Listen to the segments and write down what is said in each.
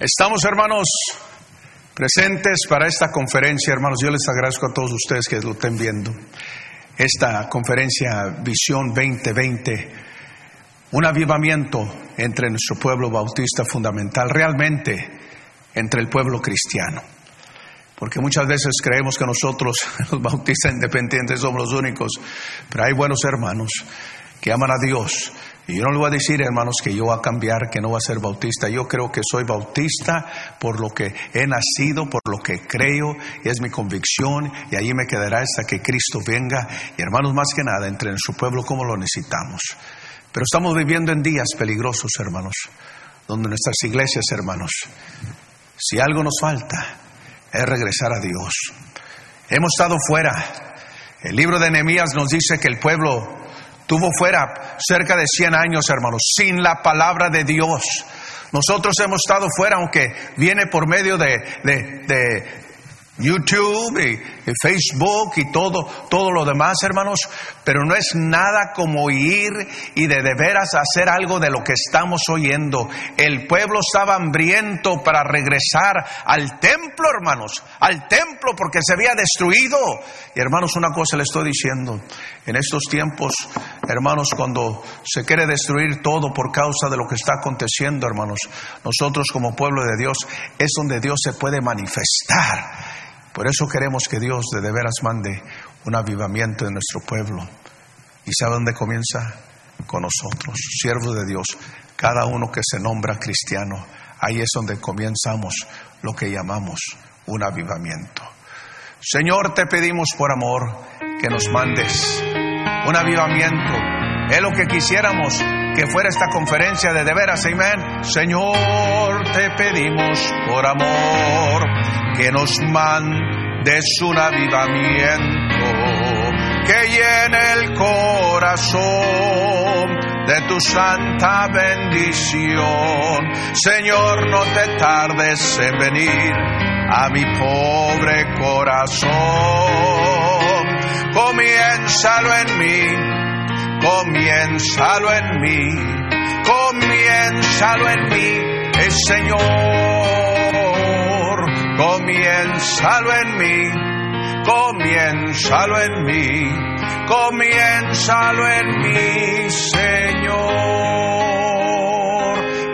Estamos, hermanos, presentes para esta conferencia, hermanos. Yo les agradezco a todos ustedes que lo estén viendo. Esta conferencia Visión 2020, un avivamiento entre nuestro pueblo bautista fundamental, realmente entre el pueblo cristiano. Porque muchas veces creemos que nosotros, los bautistas independientes, somos los únicos, pero hay buenos hermanos que aman a Dios y yo no le voy a decir, hermanos, que yo voy a cambiar, que no voy a ser bautista. Yo creo que soy bautista por lo que he nacido, por lo que creo, y es mi convicción, y allí me quedará hasta que Cristo venga. Y hermanos, más que nada, entre en su pueblo como lo necesitamos. Pero estamos viviendo en días peligrosos, hermanos, donde nuestras iglesias, hermanos, si algo nos falta, es regresar a Dios. Hemos estado fuera. El libro de Nehemías nos dice que el pueblo Tuvo fuera cerca de 100 años, hermanos, sin la palabra de Dios. Nosotros hemos estado fuera, aunque viene por medio de, de, YouTube y, Facebook y todo, todo lo demás, hermanos, pero no es nada como ir y de de veras hacer algo de lo que estamos oyendo. El pueblo estaba hambriento para regresar al templo, hermanos, al templo porque se había destruido. Y hermanos, una cosa le estoy diciendo, en estos tiempos, hermanos, cuando se quiere destruir todo por causa de lo que está aconteciendo, hermanos, nosotros como pueblo de Dios es donde Dios se puede manifestar. Por eso queremos que Dios de, de veras mande un avivamiento en nuestro pueblo. ¿Y sabe dónde comienza? Con nosotros, siervos de Dios, cada uno que se nombra cristiano. Ahí es donde comenzamos lo que llamamos un avivamiento. Señor, te pedimos por amor que nos mandes un avivamiento. Es lo que quisiéramos que fuera esta conferencia de de veras, amén. Señor, te pedimos por amor que nos mandes un avivamiento que llene el corazón de tu santa bendición. Señor, no te tardes en venir a mi pobre corazón. Comiénzalo en mí, comiénzalo en mí, comiénzalo en mí, el Señor comiénzalo en mí, comiénzalo en mí, comiénzalo en mí, Señor.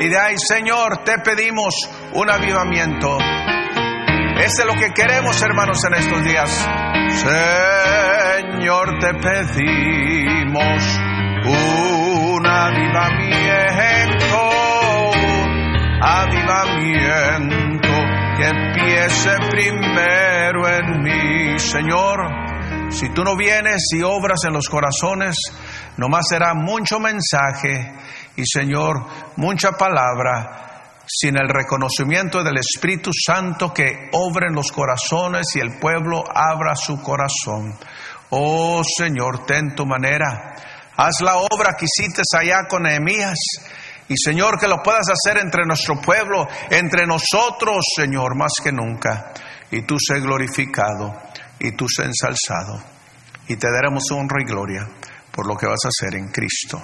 Y de ahí, Señor, te pedimos un avivamiento. Ese es lo que queremos, hermanos, en estos días. Señor, te pedimos un avivamiento, avivamiento que empiece primero en mí, Señor. Si tú no vienes y obras en los corazones, nomás será mucho mensaje y, Señor, mucha palabra sin el reconocimiento del Espíritu Santo que obra en los corazones y el pueblo abra su corazón. Oh Señor, ten tu manera. Haz la obra que hiciste allá con Nehemías y Señor, que lo puedas hacer entre nuestro pueblo, entre nosotros, Señor, más que nunca. Y tú sé glorificado y tú sé ensalzado. Y te daremos honra y gloria por lo que vas a hacer en Cristo.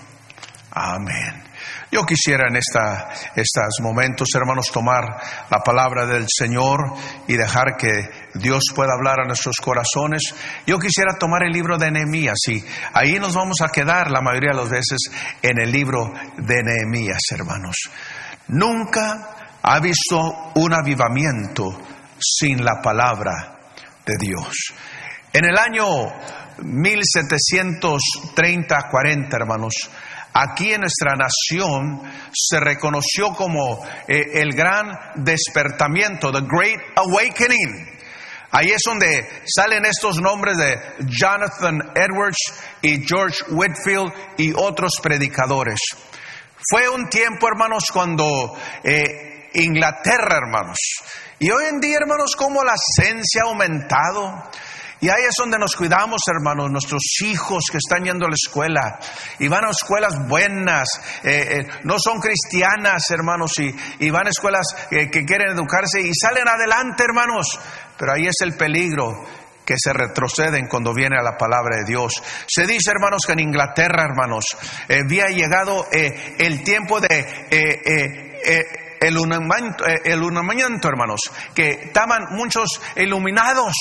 Amén. Yo quisiera en esta, estos momentos, hermanos, tomar la palabra del Señor y dejar que Dios pueda hablar a nuestros corazones. Yo quisiera tomar el libro de Nehemías y ahí nos vamos a quedar la mayoría de las veces en el libro de Nehemías, hermanos. Nunca ha visto un avivamiento sin la palabra de Dios. En el año 1730-40, hermanos, aquí en nuestra nación se reconoció como eh, el gran despertamiento, the Great Awakening. Ahí es donde salen estos nombres de Jonathan Edwards y George Whitfield y otros predicadores. Fue un tiempo, hermanos, cuando eh, Inglaterra, hermanos, y hoy en día, hermanos, como la ciencia ha aumentado, y ahí es donde nos cuidamos, hermanos, nuestros hijos que están yendo a la escuela y van a escuelas buenas, eh, eh, no son cristianas, hermanos, y, van a escuelas que quieren educarse y salen adelante, hermanos. Pero ahí es el peligro que se retroceden cuando viene a la palabra de Dios. Se dice, hermanos, que en Inglaterra, hermanos, eh, había llegado el tiempo de el iluminamiento, eh, el hermanos, que estaban muchos iluminados.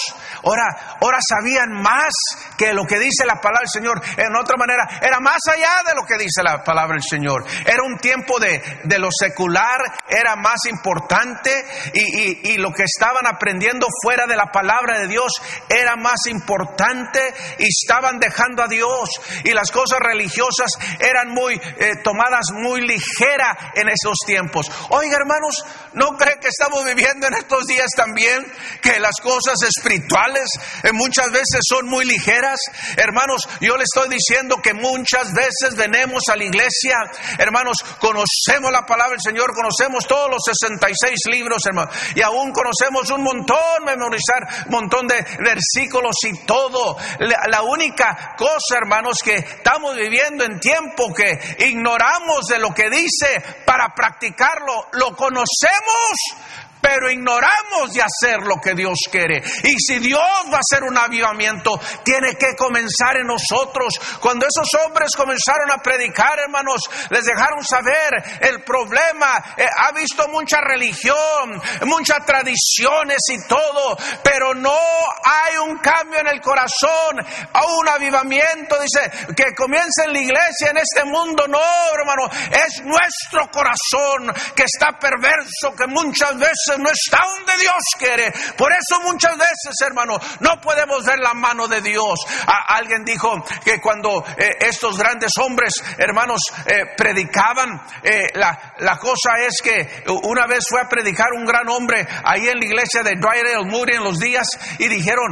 Ahora, ahora sabían más que lo que dice la palabra del Señor. En otra manera, era más allá de lo que dice la palabra del Señor. Era un tiempo de, de lo secular, era más importante y, y lo que estaban aprendiendo fuera de la palabra de Dios era más importante y estaban dejando a Dios y las cosas religiosas eran muy eh, tomadas muy ligera en esos tiempos. Oiga, hermanos, ¿no cree que estamos viviendo en estos días también que las cosas espirituales eh, muchas veces son muy ligeras? Hermanos, yo le estoy diciendo que muchas veces venimos a la iglesia, hermanos, conocemos la palabra del Señor, conocemos todos los 66 libros, hermanos, y aún conocemos un montón, memorizar un montón de versículos y todo. La, única cosa, hermanos, que estamos viviendo en tiempo que ignoramos de lo que dice para practicarlo, lo conocemos, queremos pero ignoramos de hacer lo que Dios quiere. Y si Dios va a hacer un avivamiento, tiene que comenzar en nosotros. Cuando esos hombres comenzaron a predicar, hermanos, les dejaron saber el problema. Eh, ha visto mucha religión, muchas tradiciones y todo, pero no hay un cambio en el corazón, a un avivamiento. Dice que comience en la iglesia, en este mundo. No, hermano, es nuestro corazón que está perverso, que muchas veces no está donde Dios quiere. Por eso muchas veces, hermano, no podemos ver la mano de Dios. alguien dijo que cuando eh, estos grandes hombres, hermanos, eh, predicaban, eh, la, la, cosa es que una vez fue a predicar un gran hombre ahí en la iglesia de Drydale Moody en los días y dijeron,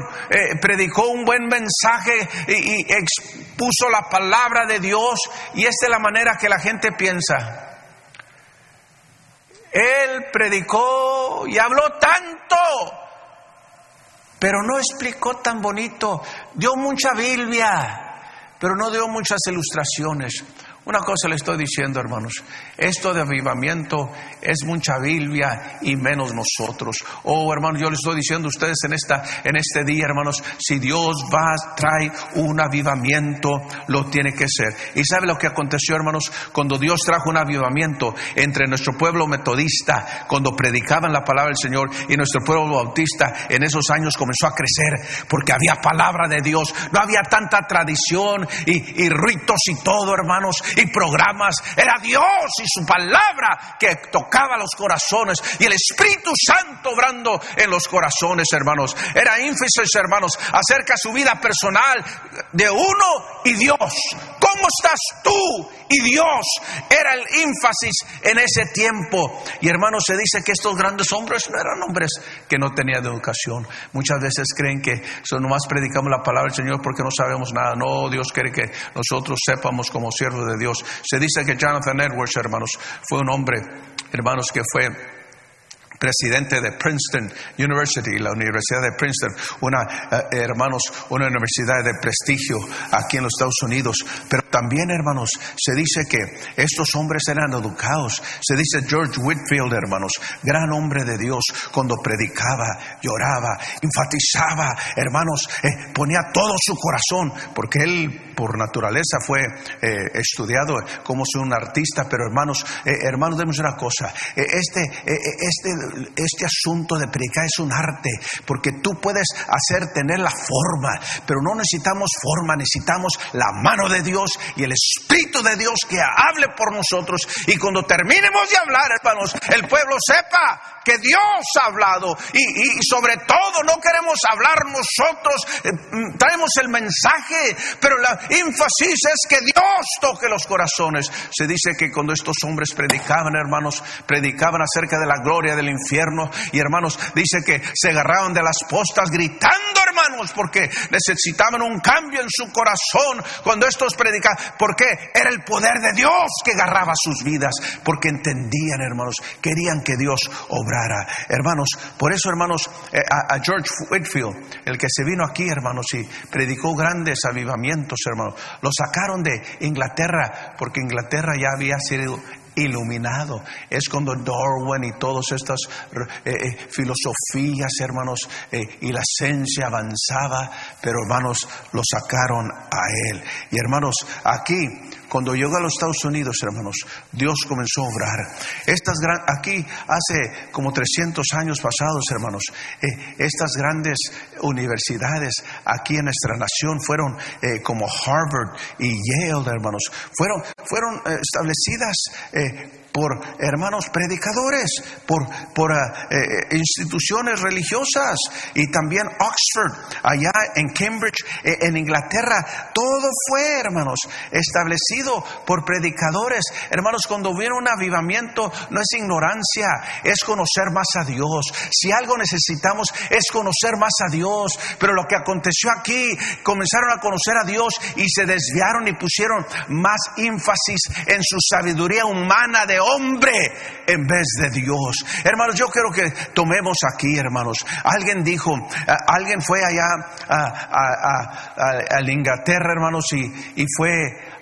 predicó un buen mensaje y, y expuso la palabra de Dios y esta es la manera que la gente piensa. Él predicó y habló tanto, pero no explicó tan bonito. Dio mucha Biblia, pero no dio muchas ilustraciones. Una cosa le estoy diciendo, hermanos, esto de avivamiento es mucha Biblia y menos nosotros. Oh, hermanos, yo les estoy diciendo a ustedes en, esta, en este día, hermanos, si Dios va, trae un avivamiento, lo tiene que ser. ¿Y sabe lo que aconteció, hermanos? Cuando Dios trajo un avivamiento entre nuestro pueblo metodista, cuando predicaban la palabra del Señor, y nuestro pueblo bautista, en esos años comenzó a crecer, porque había palabra de Dios, no había tanta tradición y, y ritos y todo, hermanos y programas. Era Dios y su palabra que tocaba los corazones y el Espíritu Santo obrando en los corazones, hermanos. Era énfasis, hermanos, acerca de su vida personal de uno y Dios. ¿Cómo estás tú y Dios? Era el énfasis en ese tiempo. Y hermanos, se dice que estos grandes hombres no eran hombres que no tenían educación. Muchas veces creen que nomás predicamos la palabra del Señor porque no sabemos nada. No, Dios quiere que nosotros sepamos como siervos de Dios se dice que Jonathan Edwards, hermanos, fue un hombre, hermanos, que fue presidente de Princeton University, la Universidad de Princeton, una, eh, hermanos, una universidad de prestigio aquí en los Estados Unidos. Pero también, hermanos, se dice que estos hombres eran educados. Se dice George Whitfield, hermanos, gran hombre de Dios, cuando predicaba, lloraba, enfatizaba, hermanos, eh, ponía todo su corazón, porque él por naturaleza fue eh, estudiado como un artista, pero hermanos, hermanos, demos una cosa, este, este este asunto de predicar es un arte, porque tú puedes hacer tener la forma, pero no necesitamos forma, necesitamos la mano de Dios y el Espíritu de Dios que hable por nosotros. Y cuando terminemos de hablar, hermanos, el pueblo sepa que Dios ha hablado y, sobre todo no queremos hablar nosotros, eh, mm, traemos el mensaje, pero la énfasis es que Dios toque los corazones. Se dice que cuando estos hombres predicaban, hermanos, predicaban acerca de la gloria del infierno. Y hermanos, dice que se agarraban de las postas gritando, hermanos, porque necesitaban un cambio en su corazón cuando estos predicaban, porque era el poder de Dios que agarraba sus vidas, porque entendían, hermanos, querían que Dios obrara. Hermanos, por eso, hermanos, eh, a, George Whitfield, el que se vino aquí, hermanos, y predicó grandes avivamientos, hermanos, lo sacaron de Inglaterra, porque Inglaterra ya había sido iluminado. Es cuando Darwin y todas estas eh, eh, filosofías, hermanos, y la ciencia avanzaba, pero hermanos, lo sacaron a él. Y hermanos, aquí Cuando llegó a los Estados Unidos, hermanos, Dios comenzó a obrar. Estas aquí hace como 300 años pasados, hermanos, eh, estas grandes universidades aquí en nuestra nación fueron eh, como Harvard y Yale, hermanos, fueron, fueron eh, establecidas por hermanos predicadores, por, por eh, instituciones religiosas y también Oxford, allá en Cambridge, eh, en Inglaterra. Todo fue, hermanos, establecido por predicadores. Hermanos, cuando viene un avivamiento, no es ignorancia, es conocer más a Dios. Si algo necesitamos es conocer más a Dios. Pero lo que aconteció aquí, comenzaron a conocer a Dios y se desviaron y pusieron más énfasis en su sabiduría humana de hombre en vez de Dios. Hermanos, yo quiero que tomemos aquí, hermanos. Alguien dijo, alguien fue allá a, Inglaterra, hermanos, y, fue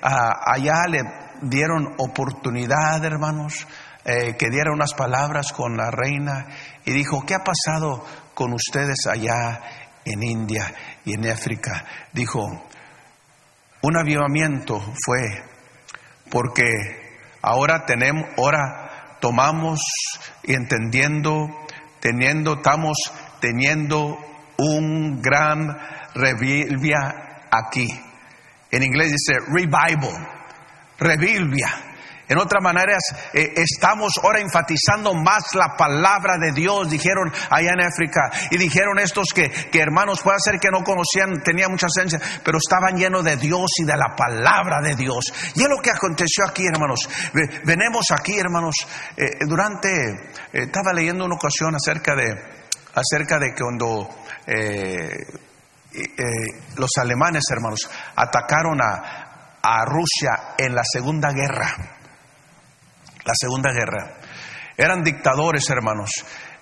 allá, le dieron oportunidad, hermanos, eh, que diera unas palabras con la reina y dijo, ¿qué ha pasado con ustedes allá en India y en África? Dijo, un avivamiento fue porque Ahora tenemos, ahora tomamos y entendiendo, teniendo, estamos teniendo un gran revilvia aquí. En inglés dice revival, revilvia. En otras maneras, eh, estamos ahora enfatizando más la palabra de Dios, dijeron allá en África. Y dijeron estos que, que hermanos, puede ser que no conocían, tenían mucha ciencia, pero estaban llenos de Dios y de la palabra de Dios. Y es lo que aconteció aquí, hermanos. Venemos aquí, hermanos, eh, durante, eh, estaba leyendo una ocasión acerca de, acerca de cuando los alemanes, hermanos, atacaron a, a Rusia en la Segunda Guerra la Segunda Guerra. Eran dictadores, hermanos.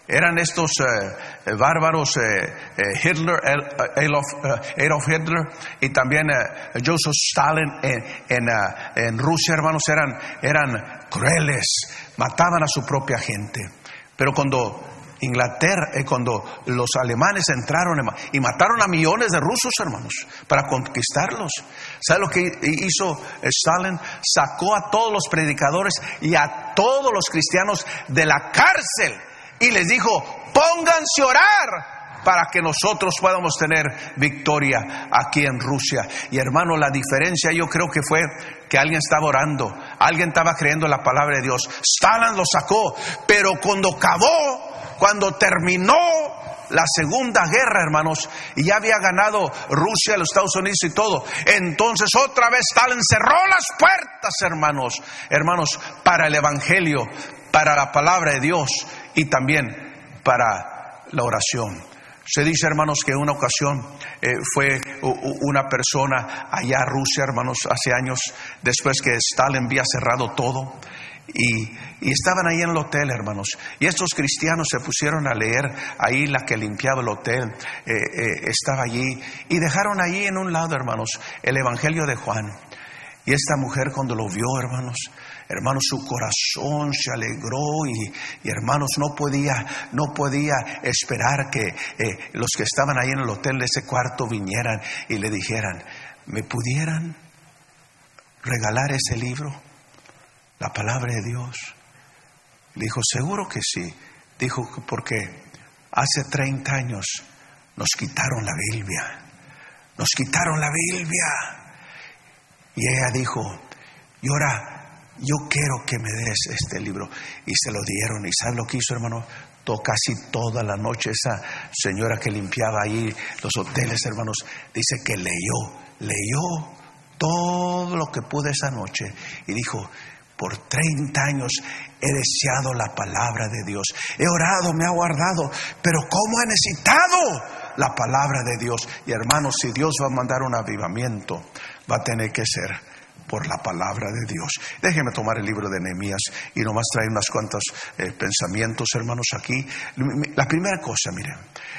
Eran estos eh, eh, bárbaros, eh, Hitler, Adolf, Hitler y también Joseph Stalin en, en, Rusia, hermanos, eran, eran crueles, mataban a su propia gente. Pero cuando Inglaterra, eh, cuando los alemanes entraron y mataron a millones de rusos, hermanos, para conquistarlos. ¿Sabe lo que hizo Stalin? Sacó a todos los predicadores y a todos los cristianos de la cárcel y les dijo, pónganse a orar para que nosotros podamos tener victoria aquí en Rusia. Y hermano, la diferencia yo creo que fue que alguien estaba orando, alguien estaba creyendo la palabra de Dios. Stalin lo sacó, pero cuando acabó, cuando terminó la Segunda Guerra, hermanos, y ya había ganado Rusia, los Estados Unidos y todo. Entonces otra vez Stalin cerró las puertas, hermanos, hermanos, para el Evangelio, para la palabra de Dios y también para la oración. Se dice, hermanos, que en una ocasión eh, fue una persona allá a Rusia, hermanos, hace años, después que Stalin había cerrado todo. Y, estaban ahí en el hotel, hermanos. Y estos cristianos se pusieron a leer ahí la que limpiaba el hotel, eh, eh, estaba allí. Y dejaron allí en un lado, hermanos, el Evangelio de Juan. Y esta mujer cuando lo vio, hermanos, hermanos, su corazón se alegró y, hermanos, no podía, no podía esperar que eh, los que estaban ahí en el hotel de ese cuarto vinieran y le dijeran, ¿me pudieran regalar ese libro? La palabra de Dios? dijo, seguro que sí. Dijo, porque hace 30 años nos quitaron la Biblia. Nos quitaron la Biblia. Y ella dijo, y ahora yo quiero que me des este libro. Y se lo dieron. ¿Y sabe lo que hizo, hermano? Casi toda la noche esa señora que limpiaba ahí los hoteles, hermanos, dice que leyó, leyó todo lo que pude esa noche. Y dijo, por 30 años he deseado la palabra de Dios. He orado, me ha guardado, pero ¿cómo he necesitado la palabra de Dios? Y hermanos, si Dios va a mandar un avivamiento, va a tener que ser por la palabra de Dios. Déjeme tomar el libro de Nehemías y nomás traer unas cuantas eh, pensamientos, hermanos, aquí. La primera cosa, miren,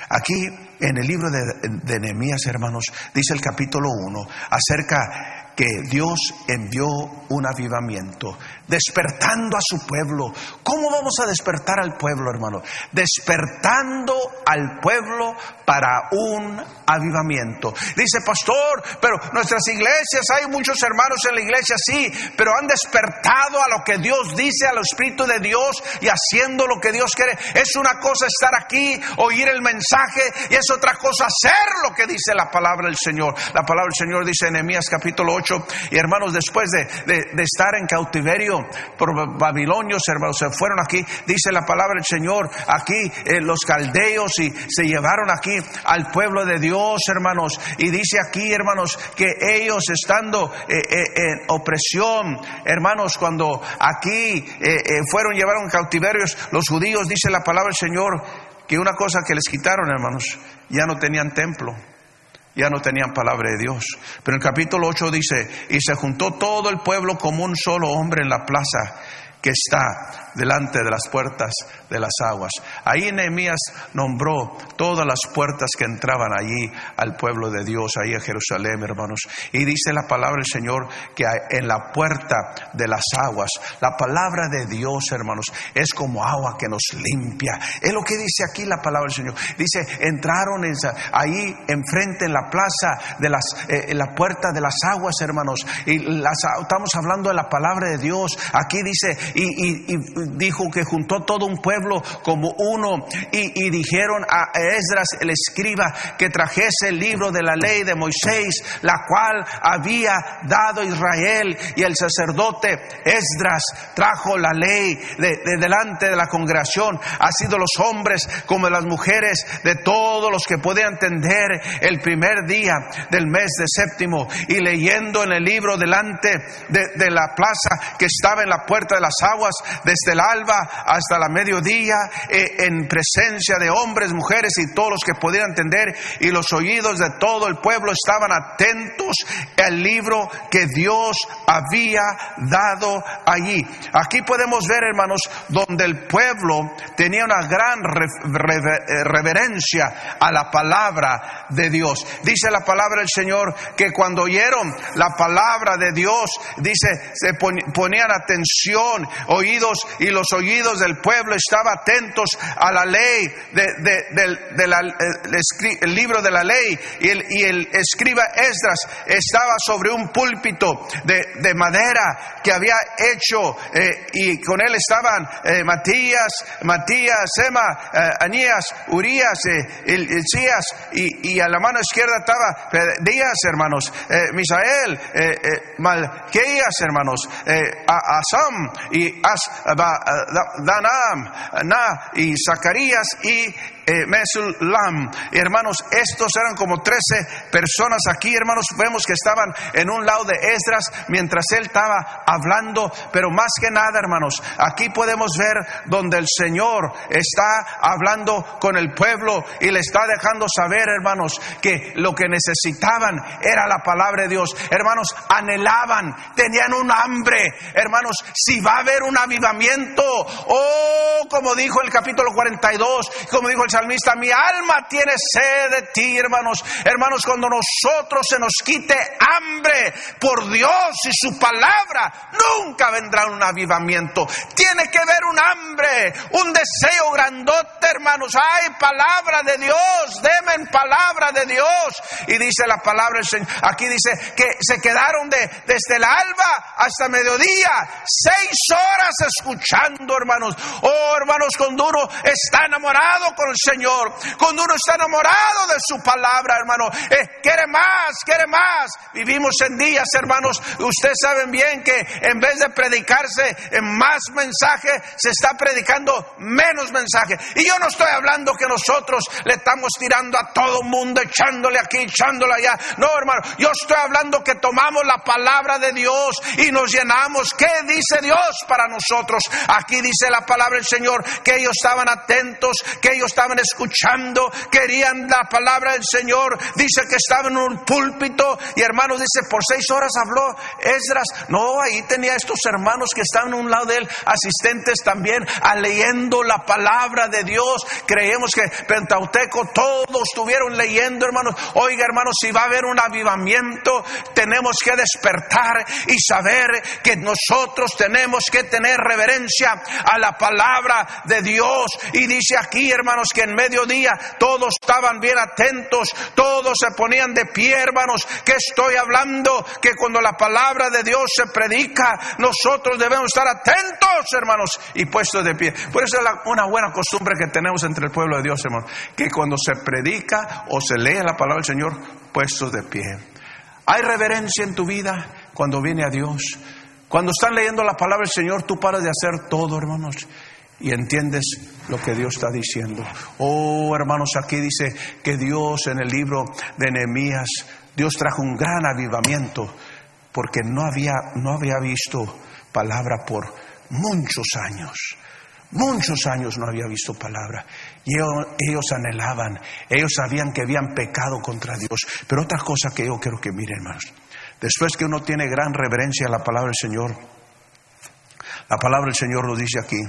aquí en el libro de, de Nehemías, hermanos, dice el capítulo 1 acerca que Dios envió un avivamiento, despertando a su pueblo. ¿Cómo vamos a despertar al pueblo, hermano? Despertando al pueblo para un avivamiento. Dice, pastor, pero nuestras iglesias, hay muchos hermanos en la iglesia, sí, pero han despertado a lo que Dios dice, al Espíritu de Dios y haciendo lo que Dios quiere. Es una cosa estar aquí, oír el mensaje, y es otra cosa hacer lo que dice la palabra del Señor. La palabra del Señor dice en Nehemías capítulo 8, y hermanos, después de, estar en cautiverio por babilonios, hermanos, se fueron aquí, dice la palabra del Señor, aquí eh, los caldeos y se llevaron aquí al pueblo de Dios, hermanos, y dice aquí, hermanos, que ellos estando eh, eh, en opresión, hermanos, cuando aquí fueron, llevaron cautiverios los judíos, dice la palabra del Señor, que una cosa que les quitaron, hermanos, ya no tenían templo ya no tenían palabra de Dios. Pero en el capítulo 8 dice, y se juntó todo el pueblo como un solo hombre en la plaza que está delante de las puertas de las aguas. Ahí Nehemías nombró todas las puertas que entraban allí al pueblo de Dios, ahí a Jerusalén, hermanos. Y dice la palabra del Señor que en la puerta de las aguas, la palabra de Dios, hermanos, es como agua que nos limpia. Es lo que dice aquí la palabra del Señor. Dice, entraron ahí enfrente en la plaza de las, eh, en la puerta de las aguas, hermanos. Y las, estamos hablando de la palabra de Dios. Aquí dice, y, dijo que juntó todo un pueblo como uno y, dijeron a Esdras el escriba que trajese el libro de la ley de Moisés, la cual había dado Israel y el sacerdote Esdras trajo la ley de, delante de la congregación, ha sido los hombres como las mujeres de todos los que podían entender el primer día del mes de séptimo y leyendo en el libro delante de, de la plaza que estaba en la puerta de las aguas desde el alba hasta la mediodía eh, en presencia de hombres, mujeres y todos los que pudieran entender y los oídos de todo el pueblo estaban atentos al libro que Dios había dado allí. Aquí podemos ver, hermanos, donde el pueblo tenía una gran eh, reverencia a la palabra de Dios. Dice la palabra del Señor que cuando oyeron la palabra de Dios, dice, se ponían atención, oídos y los oídos del pueblo estaban atentos a la ley, el, libro de la ley, y el, y el, escriba Esdras estaba sobre un púlpito de, madera que había hecho, eh, y con él estaban eh, Matías, Matías, Emma, eh, Anías, Urias, Elías, y, y, a la mano izquierda estaba Díaz, hermanos, Misael, Malquías, hermanos, Asam y As, Danam, Na y Zacarías y eh, Mesulam. Hermanos, estos eran como 13 personas aquí, hermanos. Vemos que estaban en un lado de Esdras mientras él estaba hablando, pero más que nada, hermanos, aquí podemos ver donde el Señor está hablando con el pueblo y le está dejando saber, hermanos, que lo que necesitaban era la palabra de Dios. Hermanos, anhelaban, tenían un hambre. Hermanos, si va a haber un avivamiento, oh, como dijo el capítulo 42, como dijo el salmista, mi alma tiene sed de ti, hermanos. Hermanos, cuando nosotros se nos quite hambre por Dios y su palabra, nunca vendrá un avivamiento. Tiene que haber un hambre, un deseo grandote, hermanos. Hay palabra de Dios, demen palabra de Dios. Y dice la palabra del Señor, aquí dice que se quedaron de, desde el alba hasta mediodía, seis horas escuchando, hermanos. Oh, hermanos, cuando uno está enamorado con el Señor, cuando uno está enamorado de su palabra, hermano, eh, quiere más, quiere más. Vivimos en días, hermanos, ustedes saben bien que en vez de predicarse más mensaje, se está predicando menos mensaje. Y yo no estoy hablando que nosotros le estamos tirando a todo mundo, echándole aquí, echándole allá. No, hermano, yo estoy hablando que tomamos la palabra de Dios y nos llenamos. ¿Qué dice Dios para nosotros? Aquí dice la palabra del Señor que ellos estaban atentos, que ellos estaban escuchando, querían la palabra del Señor. Dice que estaba en un púlpito y hermanos dice, por seis horas habló Esdras. No, ahí tenía estos hermanos que estaban a un lado de él, asistentes también, leyendo la palabra de. Dios. Creemos que Pentauteco todos estuvieron leyendo, hermanos. Oiga, hermanos, si va a haber un avivamiento, tenemos que despertar y saber que nosotros tenemos que tener reverencia a la palabra de Dios. Y dice aquí, hermanos, que en mediodía todos estaban bien atentos, todos se ponían de pie, hermanos. Que estoy hablando? Que cuando la palabra de Dios se predica, nosotros debemos estar atentos, hermanos, y puestos de pie. Por eso es una buena costumbre que tenemos entre el pueblo de Dios, hermanos, que cuando se predica o se lee la palabra del Señor, puestos de pie. Hay reverencia en tu vida cuando viene a Dios. Cuando están leyendo la palabra del Señor, tú paras de hacer todo, hermanos, y entiendes lo que Dios está diciendo. Oh, hermanos, aquí dice que Dios en el libro de Nehemías, Dios trajo un gran avivamiento, porque no había, no había visto palabra por muchos años. Muchos años no había visto palabra. Y ellos, anhelaban, ellos sabían que habían pecado contra Dios. Pero otra cosa que yo quiero que miren, hermanos. Después que uno tiene gran reverencia a la palabra del Señor, la palabra del Señor lo dice aquí,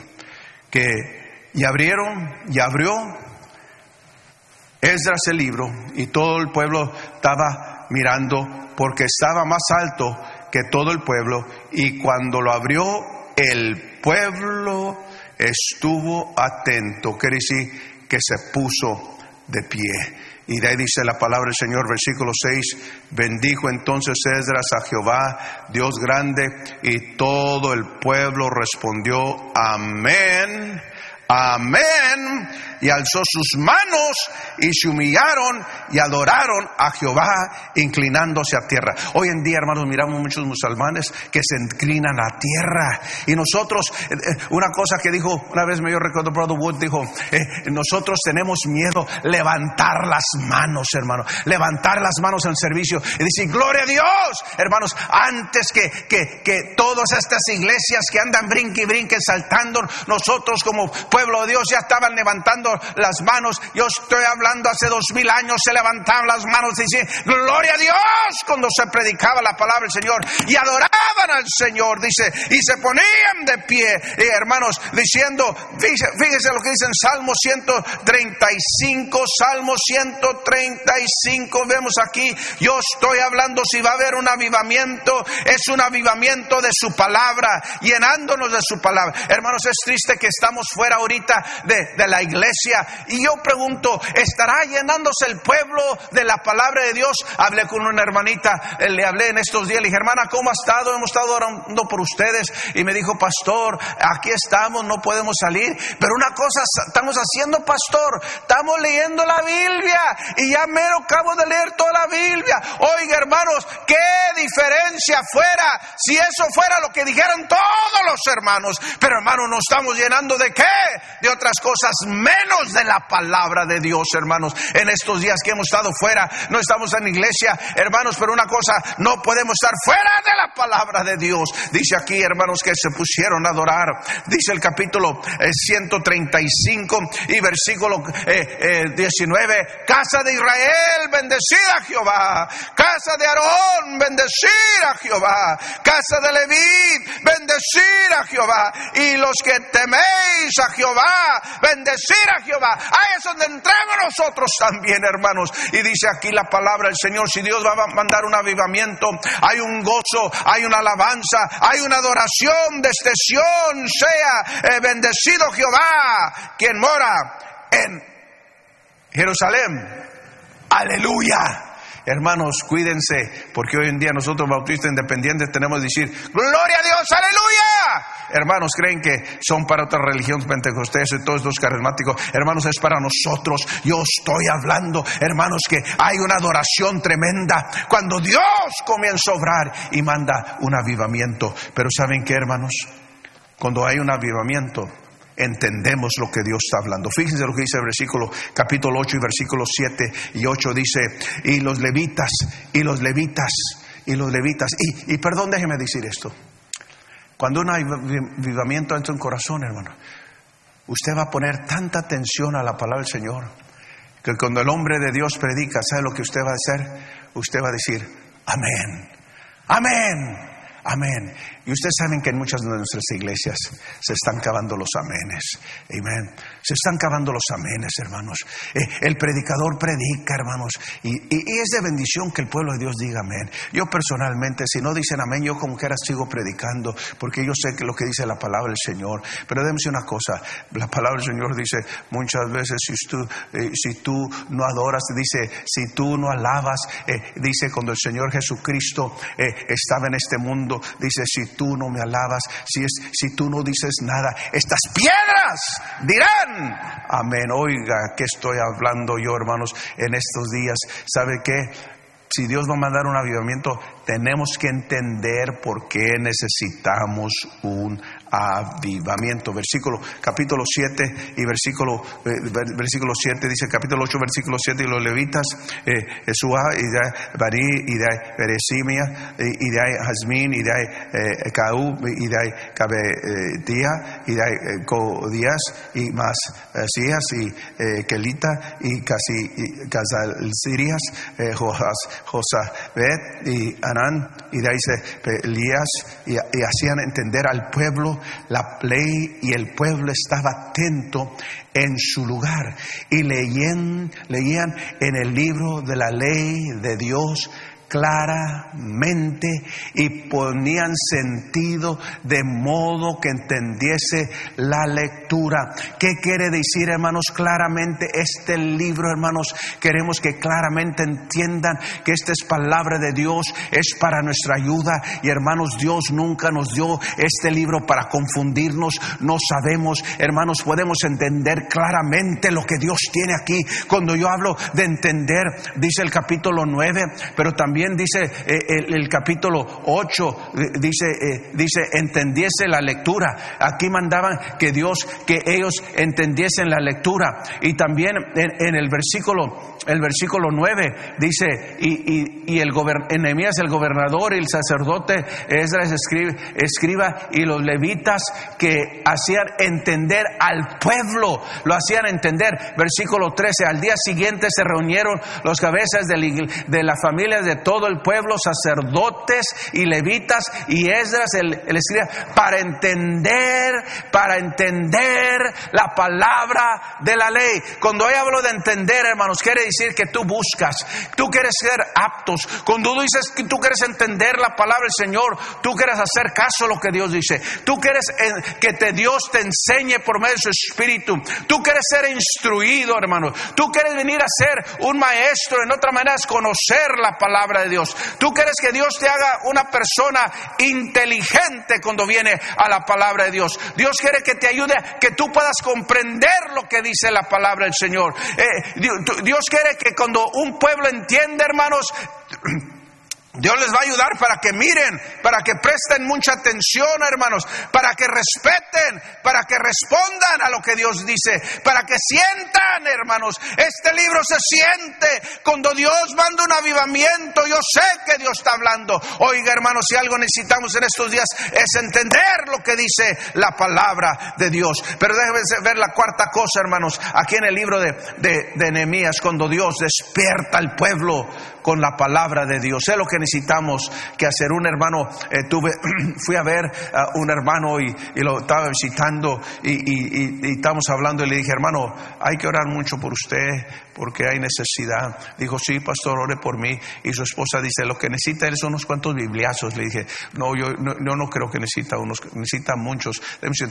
que y abrieron, y abrió Esdras el libro, y todo el pueblo estaba mirando, porque estaba más alto que todo el pueblo, y cuando lo abrió, el pueblo estuvo atento, quiere decir que se puso de pie. Y de ahí dice la palabra del Señor, versículo 6, bendijo entonces Esdras a Jehová, Dios grande, y todo el pueblo respondió, amén, amén y alzó sus manos y se humillaron y adoraron a Jehová inclinándose a tierra. Hoy en día, hermanos, miramos muchos musulmanes que se inclinan a tierra. Y nosotros, eh, eh, una cosa que dijo, una vez me yo recuerdo, Brother Wood dijo, eh, nosotros tenemos miedo levantar las manos, hermano, levantar las manos en servicio y decir, gloria a Dios, hermanos, antes que, que, que todas estas iglesias que andan brinque y brinque saltando, nosotros como pueblo de Dios ya estaban levantando las manos. Yo estoy hablando hace dos mil años, se levantaban las manos y decían, gloria a Dios, cuando se predicaba la palabra del Señor. Y adoraban al Señor, dice, y se ponían de pie, eh, hermanos, diciendo, fíjense, lo que dice en Salmo 135, Salmo 135, vemos aquí, yo estoy hablando si va a haber un avivamiento, es un avivamiento de su palabra, llenándonos de su palabra. Hermanos, es triste que estamos fuera ahorita de, de la iglesia y yo pregunto, ¿estará llenándose el pueblo de la palabra de Dios? Hablé con una hermanita, eh, le hablé en estos días, le dije, hermana, ¿cómo ha estado? Hemos estado orando por ustedes. Y me dijo, pastor, aquí estamos, no podemos salir. Pero una cosa estamos haciendo, pastor, estamos leyendo la Biblia y ya mero acabo de leer toda la Biblia. Oiga, hermanos, qué diferencia fuera si eso fuera lo que dijeron todos los hermanos. Pero hermanos, nos estamos llenando de qué? De otras cosas menos de la palabra de Dios, hermanos. En estos días que hemos estado fuera, no estamos en iglesia, hermanos, pero una cosa, no podemos estar fuera de la palabra de Dios. Dice aquí, hermanos, que se pusieron a adorar. Dice el capítulo 135 eh, y versículo 19, eh, eh, casa de Israel, bendecida a Jehová. Casa de Aarón, bendecida a Jehová. Casa de Leví, bendecida a Jehová. Y los que teméis a Jehová, bendecida Jehová. Ahí es donde entramos nosotros también, hermanos. Y dice aquí la palabra del Señor, si Dios va a mandar un avivamiento, hay un gozo, hay una alabanza, hay una adoración de extensión, sea eh, bendecido Jehová, quien mora en Jerusalén. Aleluya. Hermanos, cuídense, porque hoy en día nosotros bautistas independientes tenemos que decir, gloria a Dios, aleluya. Hermanos, creen que son para otras religiones pentecostés y todos los carismáticos. Hermanos, es para nosotros. Yo estoy hablando, hermanos, que hay una adoración tremenda cuando Dios comienza a obrar y manda un avivamiento. Pero ¿saben qué, hermanos? Cuando hay un avivamiento, entendemos lo que Dios está hablando. Fíjense lo que dice el versículo capítulo 8 y versículo 7 y 8 dice, y los levitas, y los levitas, y los levitas, y, y perdón, déjeme decir esto. Cuando un avivamiento entra en corazón, hermano, usted va a poner tanta atención a la palabra del Señor, que cuando el hombre de Dios predica, ¿sabe lo que usted va a hacer? Usted va a decir, amén, amén, Amén. Y ustedes saben que en muchas de nuestras iglesias se están cavando los amenes. Amén. Se están cavando los amenes, hermanos. Eh, el predicador predica, hermanos. Y, es de bendición que el pueblo de Dios diga amén. Yo personalmente, si no dicen amén, yo como quiera sigo predicando, porque yo sé que lo que dice la palabra del Señor. Pero déjenme una cosa. La palabra del Señor dice muchas veces, si tú, eh, si tú no adoras, dice, si tú no alabas, eh, dice cuando el Señor Jesucristo estaba en este mundo, dice, si tú no me alabas, si, es, si tú no dices nada, estas piedras dirán, amén. Oiga, ¿qué estoy hablando yo, hermanos, en estos días? ¿Sabe qué? Si Dios va a mandar un avivamiento, tenemos que entender por qué necesitamos un avivamiento. Versículo, capítulo 7 y versículo, eh, versículo 7 dice, capítulo 8, versículo 7, y los levitas, eh, y de Barí, y de Beresimia, y de Jazmín, y de eh, Caú, y de Cabedía, y de Codías, y más Sías, y Kelita, y casi Sirias, Josabet, y Y de ahí se y hacían entender al pueblo la ley y el pueblo estaba atento en su lugar. Y leían, leían en el libro de la ley de Dios claramente y ponían sentido de modo que entendiese la lectura. ¿Qué quiere decir, hermanos? Claramente este libro, hermanos, queremos que claramente entiendan que esta es palabra de Dios, es para nuestra ayuda y hermanos, Dios nunca nos dio este libro para confundirnos, no sabemos, hermanos, podemos entender claramente lo que Dios tiene aquí. Cuando yo hablo de entender, dice el capítulo 9, pero también dice eh, el, capítulo 8, dice, eh, dice, entendiese la lectura. Aquí mandaban que Dios, que ellos entendiesen la lectura. Y también en, el versículo, el versículo 9 dice, y, y, el Enemías, el gobernador y el sacerdote Esdras escribe, escriba y los levitas que hacían entender al pueblo, lo hacían entender. Versículo 13, al día siguiente se reunieron los cabezas de la, de la familia de todo el pueblo, sacerdotes y levitas y Esdras, el, el para entender, para entender la palabra de la ley. Cuando yo hablo de entender, hermanos, quiere decir que tú buscas, tú quieres ser aptos. Cuando tú dices que tú quieres entender la palabra del Señor, tú quieres hacer caso a lo que Dios dice. Tú quieres eh, que te, Dios te enseñe por medio de su espíritu. Tú quieres ser instruido, hermano. Tú quieres venir a ser un maestro. En otra manera es conocer la palabra de Dios. Tú quieres que Dios te haga una persona inteligente cuando viene a la palabra de Dios. Dios quiere que te ayude que tú puedas comprender lo que dice la palabra del Señor. Eh, Dios quiere que cuando un pueblo entiende, hermanos, Dios les va a ayudar para que miren, para que presten mucha atención, hermanos, para que respeten, para que respondan a lo que Dios dice, para que sientan, hermanos. Este libro se siente cuando Dios manda un avivamiento. Yo sé que Dios está hablando. Oiga, hermanos, si algo necesitamos en estos días es entender lo que dice la palabra de Dios. Pero déjenme ver la cuarta cosa, hermanos, aquí en el libro de, de, Nehemías, cuando Dios despierta al pueblo con la palabra de Dios. Es lo que necesitamos que hacer. Un hermano, eh, tuve, fui a ver a un hermano y, lo estaba visitando y, y, estamos hablando y le dije, hermano, hay que orar mucho por usted porque hay necesidad. Dijo, sí, pastor, ore por mí. Y su esposa dice, lo que necesita él son unos cuantos bibliazos. Le dije, no, yo no, no creo que necesita unos, necesita muchos.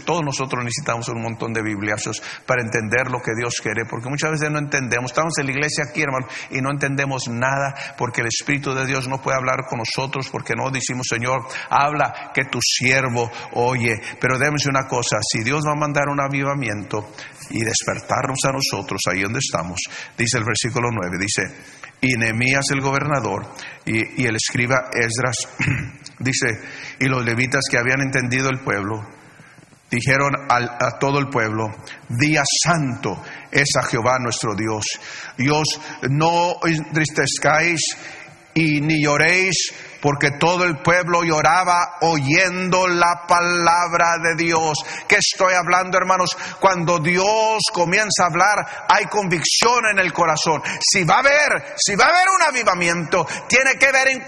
Todos nosotros necesitamos un montón de bibliazos para entender lo que Dios quiere, porque muchas veces no entendemos. Estamos en la iglesia aquí, hermano, y no entendemos nada porque el Espíritu de Dios no puede hablar con nosotros, porque no decimos, Señor, habla que tu siervo oye. Pero déjeme una cosa, si Dios va a mandar un avivamiento y despertarnos a nosotros ahí donde estamos, dice el versículo 9, dice, y Nehemías el gobernador y, el escriba Esdras, dice, y los levitas que habían entendido el pueblo, dijeron a todo el pueblo, día santo es a Jehová nuestro Dios. Dios, no entristezcáis y ni lloréis porque todo el pueblo lloraba oyendo la palabra de Dios. ¿Qué estoy hablando, hermanos? Cuando Dios comienza a hablar, hay convicción en el corazón. Si va a haber, si va a haber un avivamiento, tiene que haber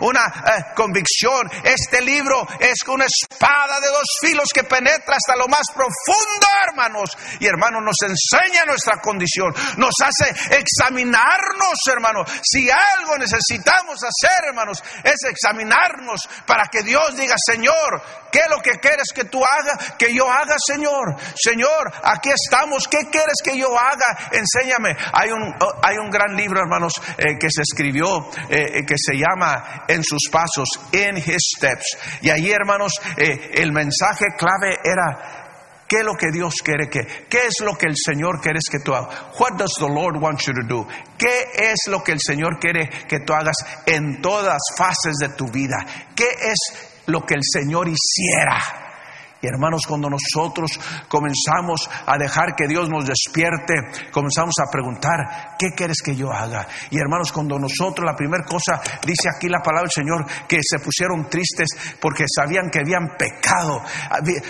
una eh, convicción. Este libro es una espada de dos filos que penetra hasta lo más profundo, hermanos. Y hermanos, nos enseña nuestra condición, nos hace examinarnos, hermanos. Si algo necesitamos hacer, hermanos, examinarnos para que Dios diga, Señor, ¿qué es lo que quieres que tú hagas? Que yo haga, Señor. Señor, aquí estamos. ¿Qué quieres que yo haga? Enséñame. Hay un, hay un gran libro, hermanos, eh, que se escribió, eh, que se llama En sus pasos, In His Steps. Y ahí, hermanos, eh, el mensaje clave era ¿Qué es lo que Dios quiere que? ¿Qué es lo que el Señor quiere que tú hagas? What does the Lord want you to do? ¿Qué es lo que el Señor quiere que tú hagas en todas fases de tu vida? ¿Qué es lo que el Señor hiciera? Y hermanos, cuando nosotros comenzamos a dejar que Dios nos despierte, comenzamos a preguntar, ¿qué quieres que yo haga? Y hermanos, cuando nosotros, la primera cosa, dice aquí la palabra del Señor, que se pusieron tristes porque sabían que habían pecado,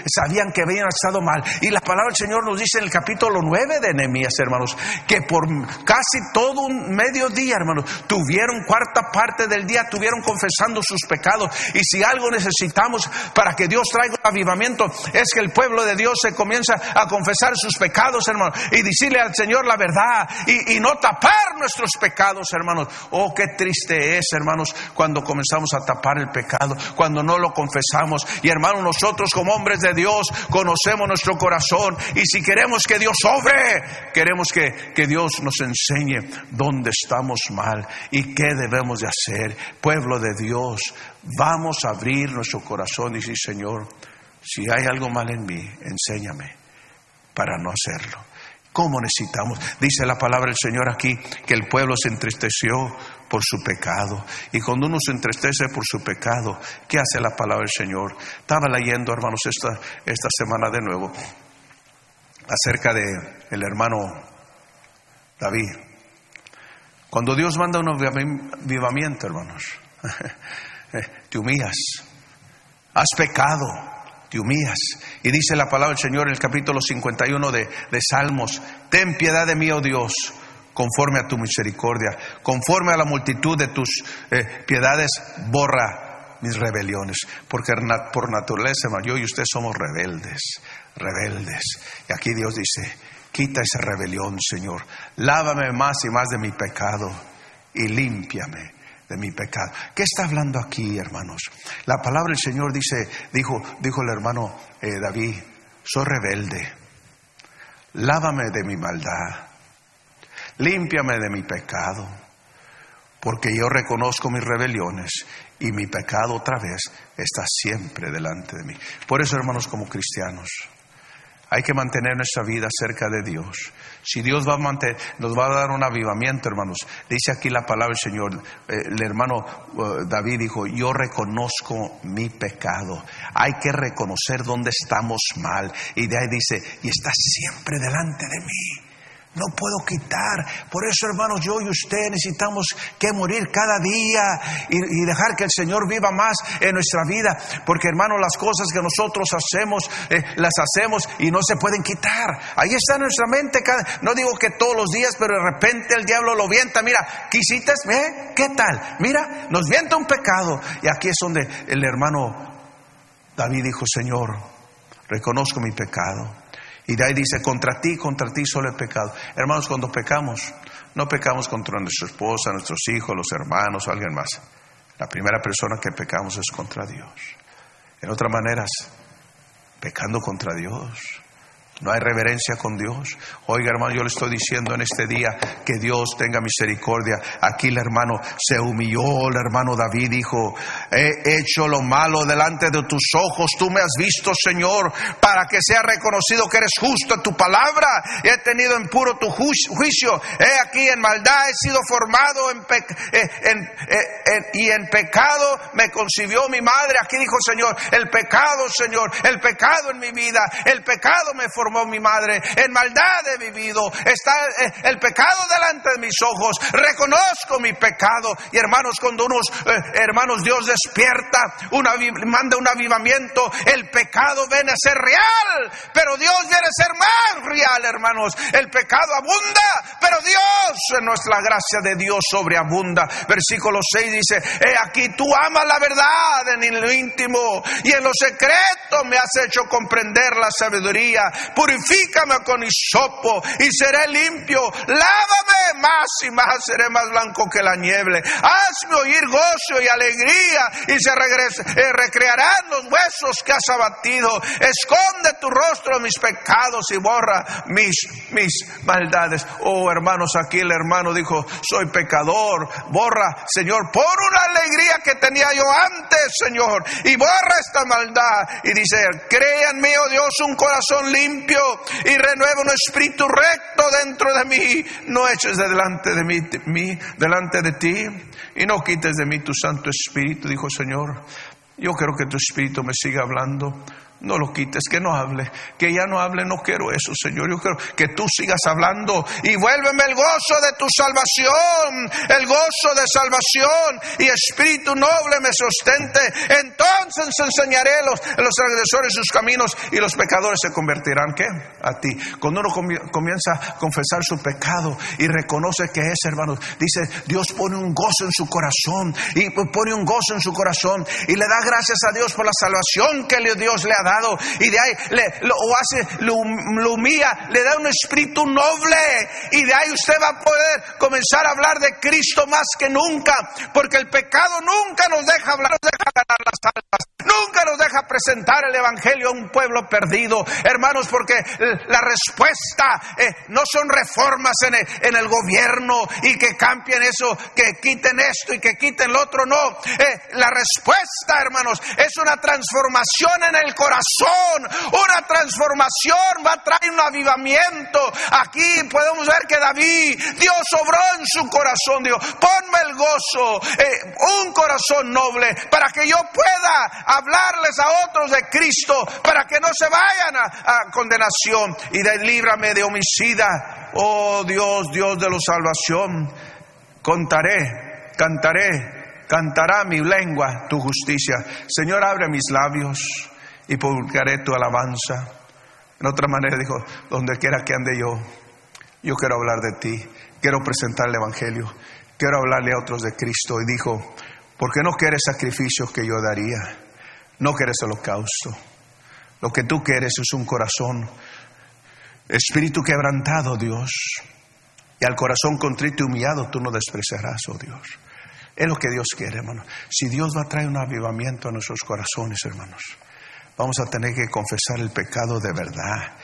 sabían que habían estado mal. Y la palabra del Señor nos dice en el capítulo 9 de Nehemías, hermanos, que por casi todo un mediodía, hermanos, tuvieron cuarta parte del día, tuvieron confesando sus pecados. Y si algo necesitamos para que Dios traiga un avivamiento, es que el pueblo de Dios se comienza a confesar sus pecados, hermanos, y decirle al Señor la verdad y, no tapar nuestros pecados, hermanos. Oh, qué triste es, hermanos, cuando comenzamos a tapar el pecado, cuando no lo confesamos. Y hermanos, nosotros como hombres de Dios conocemos nuestro corazón y si queremos que Dios obre, queremos que, que Dios nos enseñe dónde estamos mal y qué debemos de hacer. Pueblo de Dios, vamos a abrir nuestro corazón y decir, Señor, si hay algo mal en mí, enséñame para no hacerlo. ¿Cómo necesitamos? Dice la palabra del Señor aquí que el pueblo se entristeció por su pecado. Y cuando uno se entristece por su pecado, ¿qué hace la palabra del Señor? Estaba leyendo, hermanos, esta, esta semana de nuevo acerca de el hermano David. Cuando Dios manda un avivamiento, hermanos, te humillas, has pecado, te humillas. Y dice la palabra del Señor en el capítulo 51 de, de Salmos, ten piedad de mí, oh Dios, conforme a tu misericordia, conforme a la multitud de tus eh, piedades, borra mis rebeliones, porque por naturaleza yo y usted somos rebeldes, rebeldes. Y aquí Dios dice, quita esa rebelión, Señor, lávame más y más de mi pecado y límpiame de mi pecado. ¿Qué está hablando aquí, hermanos? La palabra del Señor dice, dijo, dijo el hermano eh, David, soy rebelde, lávame de mi maldad, límpiame de mi pecado, porque yo reconozco mis rebeliones y mi pecado otra vez está siempre delante de mí. Por eso, hermanos, como cristianos, hay que mantener nuestra vida cerca de Dios. Si Dios va a mantener, nos va a dar un avivamiento, hermanos. Dice aquí la palabra del Señor. El hermano eh, David dijo, yo reconozco mi pecado. Hay que reconocer dónde estamos mal. Y de ahí dice, y está siempre delante de mí. No puedo quitar. Por eso, hermanos, yo y usted necesitamos que morir cada día y, dejar que el Señor viva más en nuestra vida. Porque, hermanos, las cosas que nosotros hacemos, eh, las hacemos y no se pueden quitar. Ahí está en nuestra mente. no digo que todos los días, pero de repente el diablo lo vienta. Mira, quisites, ¿eh? ¿Qué tal? Mira, nos vienta un pecado. Y aquí es donde el hermano David dijo, Señor, reconozco mi pecado y de ahí dice, contra ti, contra ti solo he pecado. Hermanos, cuando pecamos, no pecamos contra nuestra esposa, nuestros hijos, los hermanos o alguien más. La primera persona que pecamos es contra Dios. En otras maneras, pecando contra Dios. No hay reverencia con Dios. Oiga, hermano, yo le estoy diciendo en este día que Dios tenga misericordia. Aquí el hermano se humilló, el hermano David dijo, he hecho lo malo delante de tus ojos, tú me has visto, Señor, para que sea reconocido que eres justo en tu palabra. He tenido en puro tu juicio. He aquí en maldad he sido formado eh, eh, y en pecado me concibió mi madre. Aquí dijo, Señor, el pecado, Señor, el pecado en mi vida, el pecado me formó formó mi madre, en maldad he vivido, está eh, el pecado delante de mis ojos, reconozco mi pecado. Y hermanos, cuando unos eh, hermanos Dios despierta, una, manda un avivamiento, el pecado viene a ser real, pero Dios viene a ser más real, hermanos. El pecado abunda, pero Dios, en nuestra gracia de Dios sobreabunda. Versículo 6 dice, he aquí tú amas la verdad en lo íntimo y en lo secreto me has hecho comprender la sabiduría. Purifícame con hisopo y seré limpio. Lávame más y más seré más blanco que la nieve. Hazme oír gozo y alegría y se eh, recrearán los huesos que has abatido. Esconde tu rostro mis pecados y borra mis, mis maldades. Oh hermanos, aquí el hermano dijo, soy pecador. Borra, Señor, por una alegría que tenía yo antes, Señor, y borra esta maldad. Y dice, mí, oh Dios, un corazón limpio y renueva un espíritu recto dentro de mí. No eches delante de mí, mí, delante de ti, y no quites de mí tu Santo Espíritu, dijo Señor. Yo quiero que tu Espíritu me siga hablando no lo quites, que no hable, que ya no hable, no quiero eso, Señor. Yo quiero que tú sigas hablando y vuélveme el gozo de tu salvación, el gozo de salvación y espíritu noble me sostente. Entonces enseñaré los, los agresores sus caminos y los pecadores se convertirán, ¿qué? A ti. Cuando uno comienza a confesar su pecado y reconoce que es, hermanos, dice, Dios pone un gozo en su corazón y pone un gozo en su corazón y le da gracias a Dios por la salvación que Dios le ha dado y de ahí le, lo hace, lo, le da un espíritu noble. Y de ahí usted va a poder comenzar a hablar de Cristo más que nunca, porque el pecado nunca nos deja hablar, nos deja ganar las almas, nunca nos deja presentar el Evangelio a un pueblo perdido, hermanos, porque la respuesta eh, no son reformas en el, en el, gobierno y que cambien eso, que quiten esto y que quiten lo otro, no, eh, la respuesta, hermanos, es una transformación en el corazón una transformación, va a traer un avivamiento. Aquí podemos ver que David, Dios obró en su corazón, Dios, ponme el gozo, eh, un corazón noble, para que yo pueda hablarles a otros de Cristo, para que no se vayan a, condenación y de, líbrame de homicida. Oh Dios, Dios de la salvación, contaré, cantaré, cantará mi lengua tu justicia. Señor, abre mis labios y publicaré tu alabanza. En otra manera dijo, donde quiera que ande yo, yo quiero hablar de ti, quiero presentar el Evangelio, quiero hablarle a otros de Cristo. Y dijo, ¿por qué no quieres sacrificios que yo daría? No quieres holocausto. Lo que tú quieres es un corazón, espíritu quebrantado, Dios. Y al corazón contrito y humillado tú no despreciarás, oh Dios. Es lo que Dios quiere, hermano. Si Dios va a traer un avivamiento a nuestros corazones, hermanos vamos a tener que confesar el pecado de verdad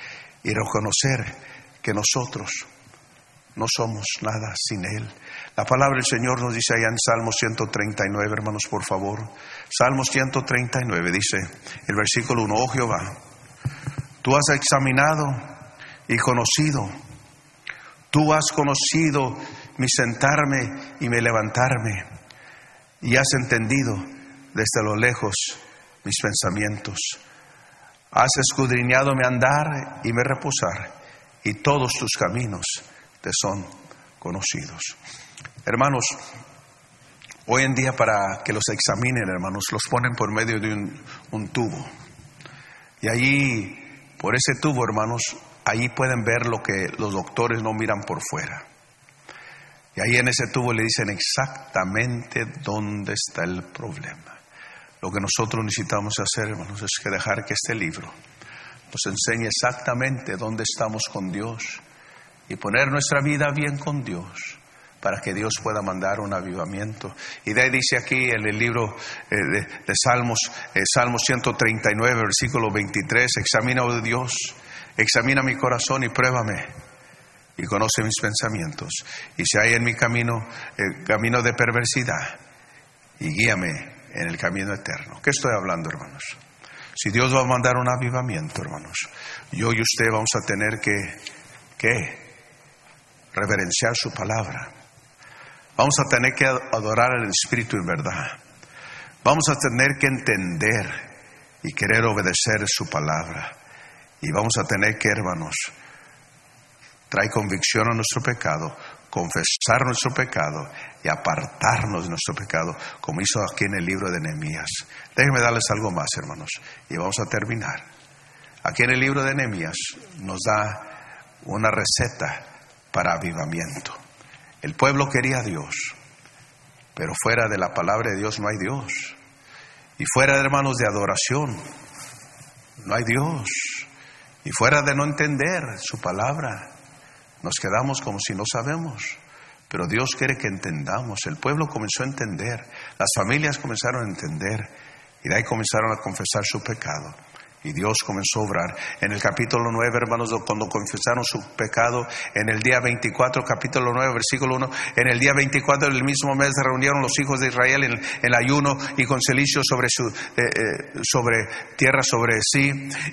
y reconocer que nosotros no somos nada sin Él. La palabra del Señor nos dice allá en Salmo 139, hermanos, por favor. Salmo 139 dice, el versículo 1, oh Jehová, tú has examinado y conocido, tú has conocido mi sentarme y mi levantarme, y has entendido desde lo lejos mis pensamientos. Has escudriñado mi andar y mi reposar, y todos tus caminos te son conocidos. Hermanos, hoy en día para que los examinen, hermanos, los ponen por medio de un, tubo. Y allí, por ese tubo, hermanos, allí pueden ver lo que los doctores no miran por fuera. Y ahí en ese tubo le dicen exactamente dónde está el problema. Lo que nosotros necesitamos hacer, hermanos, es que dejar que este libro nos enseñe exactamente dónde estamos con Dios y poner nuestra vida bien con Dios para que Dios pueda mandar un avivamiento. Y de ahí dice aquí en el libro eh, de, Salmos, eh, Salmos 139, versículo 23, examina, oh Dios, examina mi corazón y pruébame y conoce mis pensamientos. Y si hay en mi camino el camino de perversidad, y guíame en el camino eterno. ¿Qué estoy hablando, hermanos? Si Dios va a mandar un avivamiento, hermanos, yo y usted vamos a tener que, ¿qué? Reverenciar su palabra. Vamos a tener que adorar al Espíritu en verdad. Vamos a tener que entender y querer obedecer su palabra. Y vamos a tener que, hermanos, traer convicción a nuestro pecado, confesar nuestro pecado y apartarnos de nuestro pecado, como hizo aquí en el libro de Nehemías. Déjenme darles algo más, hermanos, y vamos a terminar. Aquí en el libro de Nehemías nos da una receta para avivamiento. El pueblo quería a Dios, pero fuera de la palabra de Dios no hay Dios. Y fuera, de hermanos, de adoración, no hay Dios. Y fuera de no entender su palabra, nos quedamos como si no sabemos. Pero Dios quiere que entendamos. El pueblo comenzó a entender, las familias comenzaron a entender y de ahí comenzaron a confesar su pecado. Y Dios comenzó a obrar. En el capítulo 9, hermanos, cuando confesaron su pecado, en el día 24, capítulo 9, versículo 1, en el día 24 del mismo mes se reunieron los hijos de Israel en el ayuno y con celicio sobre, su, eh, eh, sobre tierra sobre sí.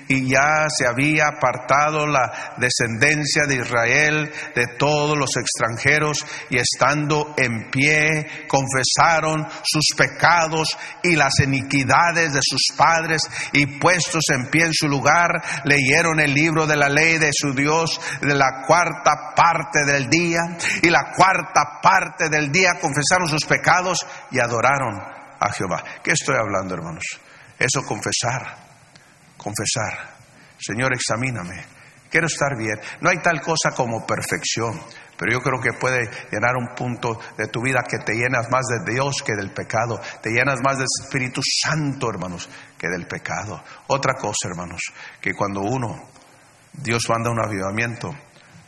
Y ya se había apartado la descendencia de Israel de todos los extranjeros y estando en pie confesaron sus pecados y las iniquidades de sus padres y puestos en en su lugar, leyeron el libro de la ley de su Dios de la cuarta parte del día y la cuarta parte del día confesaron sus pecados y adoraron a Jehová. ¿Qué estoy hablando, hermanos? Eso confesar, confesar. Señor, examíname. Quiero estar bien. No hay tal cosa como perfección. Pero yo creo que puede llenar un punto de tu vida que te llenas más de Dios que del pecado. Te llenas más del Espíritu Santo, hermanos, que del pecado. Otra cosa, hermanos, que cuando uno, Dios manda un avivamiento,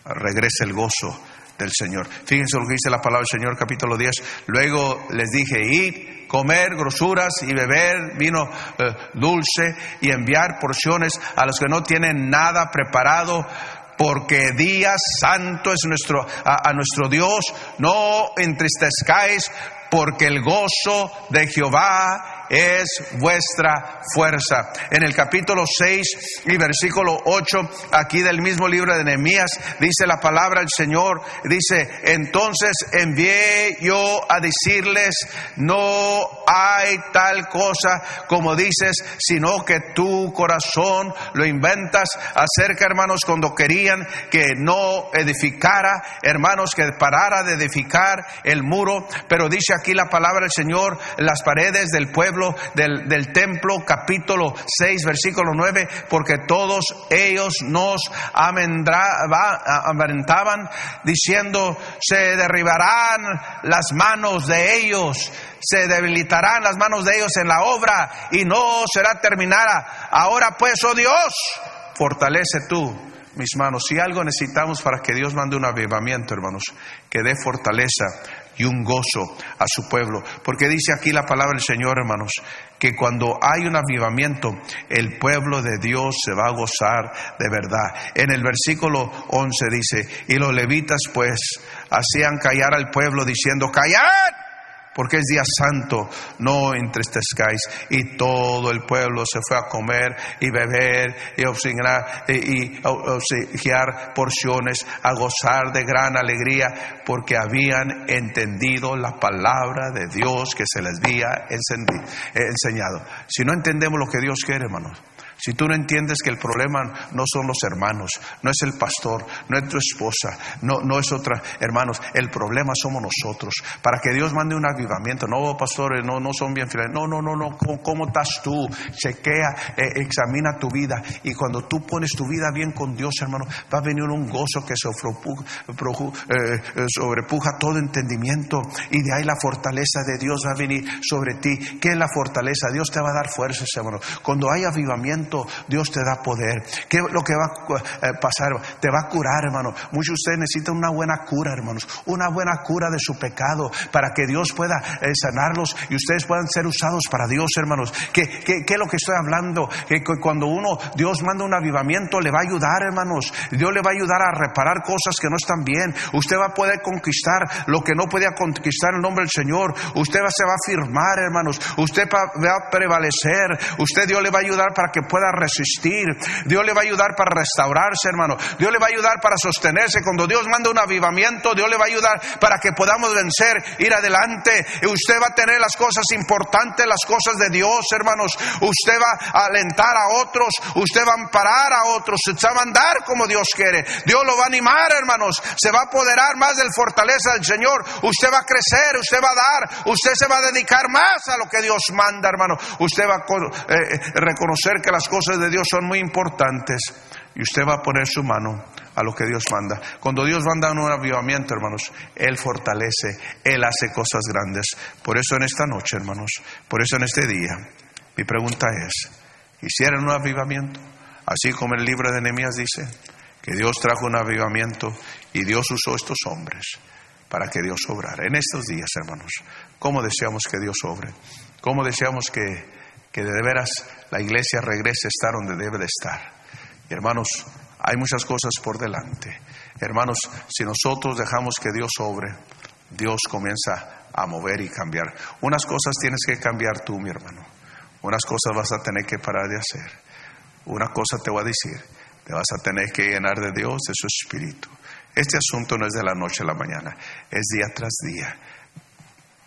regresa el gozo del Señor. Fíjense lo que dice la palabra del Señor, capítulo 10. Luego les dije, id, comer grosuras y beber vino eh, dulce y enviar porciones a los que no tienen nada preparado porque día santo es nuestro, a, a nuestro Dios. No entristezcáis, porque el gozo de Jehová es vuestra fuerza. En el capítulo 6 y versículo 8, aquí del mismo libro de Nehemías, dice la palabra del Señor, dice, entonces envié yo a decirles, no hay tal cosa como dices, sino que tu corazón lo inventas acerca, hermanos, cuando querían que no edificara, hermanos, que parara de edificar el muro, pero dice aquí la palabra del Señor, las paredes del pueblo, del, templo, capítulo 6, versículo 9, porque todos ellos nos amedrentaban diciendo, se derribarán las manos de ellos, se debilitarán las manos de ellos en la obra y no será terminada. Ahora pues, oh Dios, fortalece tú mis manos. Si algo necesitamos para que Dios mande un avivamiento, hermanos, que dé fortaleza y un gozo a su pueblo. Porque dice aquí la palabra del Señor, hermanos, que cuando hay un avivamiento, el pueblo de Dios se va a gozar de verdad. En el versículo 11 dice, y los levitas pues hacían callar al pueblo diciendo, callad porque es día santo, no entristezcáis. Y todo el pueblo se fue a comer y beber y obsequiar, y, porciones, a gozar de gran alegría, porque habían entendido la palabra de Dios que se les había enseñado. Si no entendemos lo que Dios quiere, hermanos, si tú no entiendes que el problema no son los hermanos, no es el pastor, no es tu esposa, no, no es otra, hermanos, el problema somos nosotros. Para que Dios mande un avivamiento, no, pastores, no, no son bien fieles, no, no, no, no, ¿cómo, estás tú? Chequea, eh, examina tu vida y cuando tú pones tu vida bien con Dios, hermano, va a venir un gozo que eh, eh, sobrepuja todo entendimiento y de ahí la fortaleza de Dios va a venir sobre ti. ¿Qué es la fortaleza? Dios te va a dar fuerzas, hermano. Cuando hay avivamiento, Dios te da poder. ¿Qué es lo que va a eh, pasar? Te va a curar, hermano. Muchos de ustedes necesitan una buena cura, hermanos. Una buena cura de su pecado para que Dios pueda eh, sanarlos y ustedes puedan ser usados para Dios, hermanos. ¿Qué, es lo que estoy hablando? Que cuando uno, Dios manda un avivamiento, le va a ayudar, hermanos. Dios le va a ayudar a reparar cosas que no están bien. Usted va a poder conquistar lo que no podía conquistar en el nombre del Señor. Usted va, se va a firmar, hermanos. Usted va a prevalecer. Usted Dios le va a ayudar para que pueda resistir. Dios le va a ayudar para restaurarse, hermano. Dios le va a ayudar para sostenerse. Cuando Dios manda un avivamiento, Dios le va a ayudar para que podamos vencer, ir adelante. Usted va a tener las cosas importantes, las cosas de Dios, hermanos. Usted va a alentar a otros, usted va a amparar a otros, se va a andar como Dios quiere. Dios lo va a animar, hermanos. Se va a apoderar más del fortaleza del Señor. Usted va a crecer, usted va a dar, usted se va a dedicar más a lo que Dios manda, hermano. Usted va a eh, reconocer que las cosas de Dios son muy importantes y usted va a poner su mano a lo que Dios manda. Cuando Dios manda un avivamiento, hermanos, Él fortalece, Él hace cosas grandes. Por eso en esta noche, hermanos, por eso en este día, mi pregunta es, ¿hicieron un avivamiento? Así como el libro de Nehemías dice, que Dios trajo un avivamiento y Dios usó estos hombres para que Dios obrara. En estos días, hermanos, ¿cómo deseamos que Dios obre? ¿Cómo deseamos que, que de veras la iglesia regrese a estar donde debe de estar? hermanos, hay muchas cosas por delante. Hermanos, si nosotros dejamos que Dios obre, Dios comienza a mover y cambiar. Unas cosas tienes que cambiar tú, mi hermano. Unas cosas vas a tener que parar de hacer. Una cosa te voy a decir, te vas a tener que llenar de Dios, de su Espíritu. Este asunto no es de la noche a la mañana, es día tras día,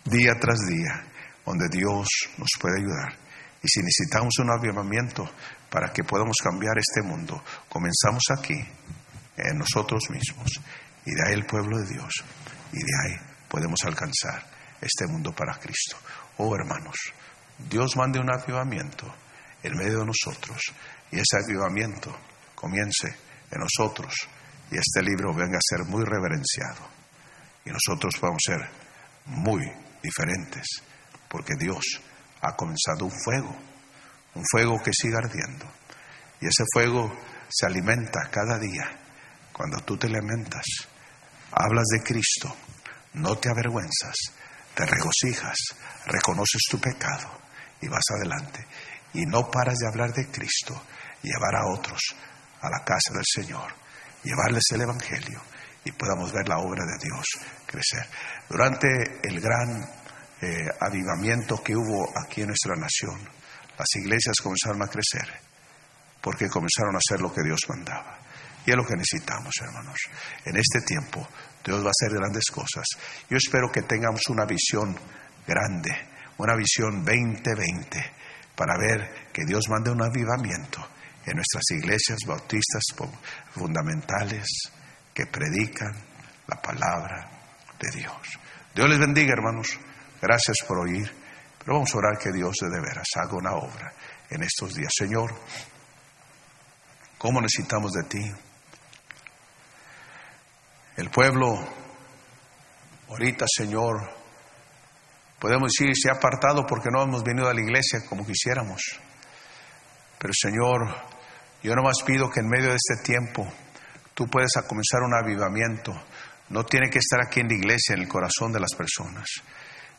día tras día, donde Dios nos puede ayudar. Y si necesitamos un avivamiento, para que podamos cambiar este mundo. Comenzamos aquí, en nosotros mismos, y de ahí el pueblo de Dios, y de ahí podemos alcanzar este mundo para Cristo. Oh hermanos, Dios mande un avivamiento en medio de nosotros, y ese avivamiento comience en nosotros, y este libro venga a ser muy reverenciado, y nosotros podamos ser muy diferentes, porque Dios ha comenzado un fuego un fuego que siga ardiendo. Y ese fuego se alimenta cada día. Cuando tú te alimentas, hablas de Cristo, no te avergüenzas, te regocijas, reconoces tu pecado y vas adelante. Y no paras de hablar de Cristo, llevar a otros a la casa del Señor, llevarles el Evangelio y podamos ver la obra de Dios crecer. Durante el gran eh, avivamiento que hubo aquí en nuestra nación, las iglesias comenzaron a crecer porque comenzaron a hacer lo que Dios mandaba. Y es lo que necesitamos, hermanos. En este tiempo Dios va a hacer grandes cosas. Yo espero que tengamos una visión grande, una visión 2020, para ver que Dios mande un avivamiento en nuestras iglesias bautistas fundamentales que predican la palabra de Dios. Dios les bendiga, hermanos. Gracias por oír. Pero vamos a orar que Dios de veras haga una obra en estos días. Señor, ¿cómo necesitamos de ti? El pueblo, ahorita, Señor, podemos decir, se ha apartado porque no hemos venido a la iglesia como quisiéramos. Pero, Señor, yo nomás pido que en medio de este tiempo tú puedas comenzar un avivamiento. No tiene que estar aquí en la iglesia, en el corazón de las personas.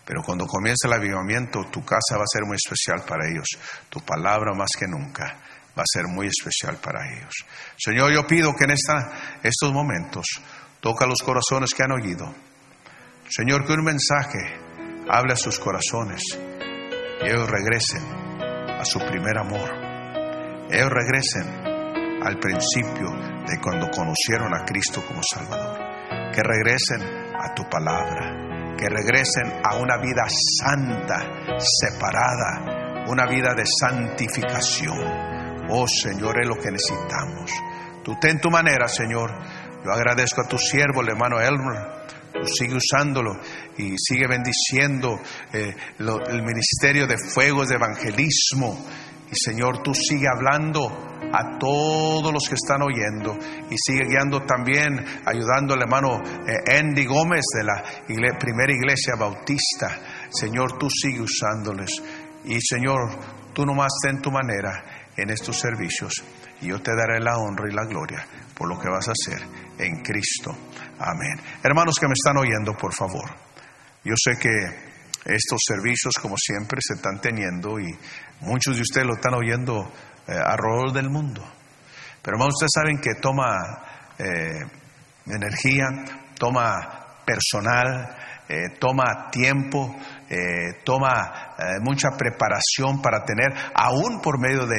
Pero cuando comience el avivamiento, tu casa va a ser muy especial para ellos. Tu palabra más que nunca va a ser muy especial para ellos. Señor, yo pido que en esta, estos momentos toca los corazones que han oído. Señor, que un mensaje hable a sus corazones y ellos regresen a su primer amor. Ellos regresen al principio de cuando conocieron a Cristo como Salvador. Que regresen a tu palabra que regresen a una vida santa, separada, una vida de santificación. Oh Señor, es lo que necesitamos. Tú ten tu manera, Señor. Yo agradezco a tu siervo, el hermano Elmer. Tú sigue usándolo y sigue bendiciendo eh, el ministerio de fuegos de evangelismo. Y Señor, tú sigue hablando a todos los que están oyendo y sigue guiando también, ayudando al hermano eh, Andy Gómez de la primera iglesia bautista. Señor, tú sigue usándoles. Y Señor, tú nomás ten tu manera en estos servicios y yo te daré la honra y la gloria por lo que vas a hacer en Cristo. Amén. Hermanos que me están oyendo, por favor, yo sé que estos servicios, como siempre, se están teniendo y muchos de ustedes lo están oyendo eh, del mundo. Pero hermanos, ustedes saben que toma eh, energía, toma personal, eh, toma tiempo, eh, toma mucha preparación para tener, aún por medio de,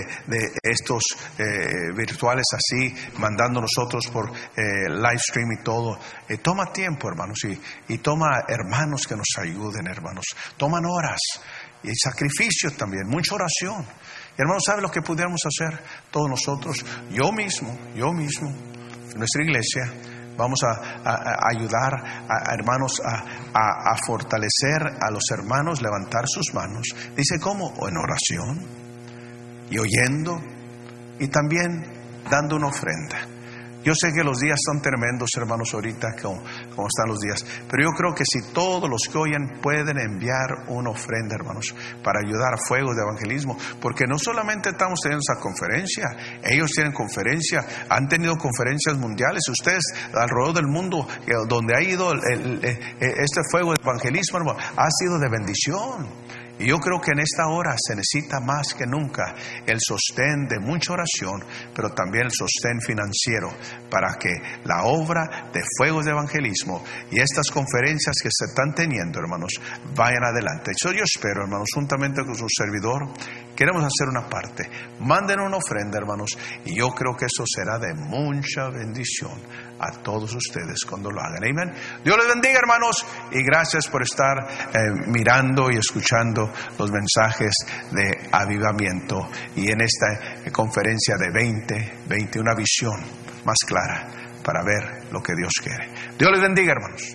estos virtuales así, mandando nosotros por live stream y todo. toma tiempo, hermanos, y, y toma hermanos que nos ayuden, hermanos. Toman horas y sacrificio también, mucha oración. Hermanos, ¿sabe lo que pudiéramos hacer todos nosotros? Yo mismo, yo mismo, nuestra iglesia, vamos a, ayudar a, hermanos a, fortalecer a los hermanos, levantar sus manos. Dice, ¿cómo? En oración y oyendo y también dando una ofrenda. Yo sé que los días son tremendos, hermanos, ahorita, como, están los días. Pero yo creo que si todos los que oyen pueden enviar una ofrenda, hermanos, para ayudar a fuegos de evangelismo, porque no solamente estamos teniendo esa conferencia, ellos tienen conferencia, han tenido conferencias mundiales. Ustedes alrededor del mundo, eh, donde ha ido eh, este fuego de evangelismo, hermano, ha sido de bendición. Y yo creo que en esta hora se necesita más que nunca el sostén de mucha oración, pero también el sostén financiero para que la obra de fuegos de evangelismo y estas conferencias que se están teniendo, hermanos, vayan adelante. Yo, yo espero, hermanos, juntamente con su servidor, queremos hacer una parte. Manden una ofrenda, hermanos, y yo creo que eso será de mucha bendición a todos ustedes cuando lo hagan. Amén. Dios les bendiga, hermanos, y gracias por estar eh, mirando y escuchando los mensajes de avivamiento y en esta conferencia de 20, 20, una visión más clara para ver lo que Dios quiere. Dios les bendiga, hermanos.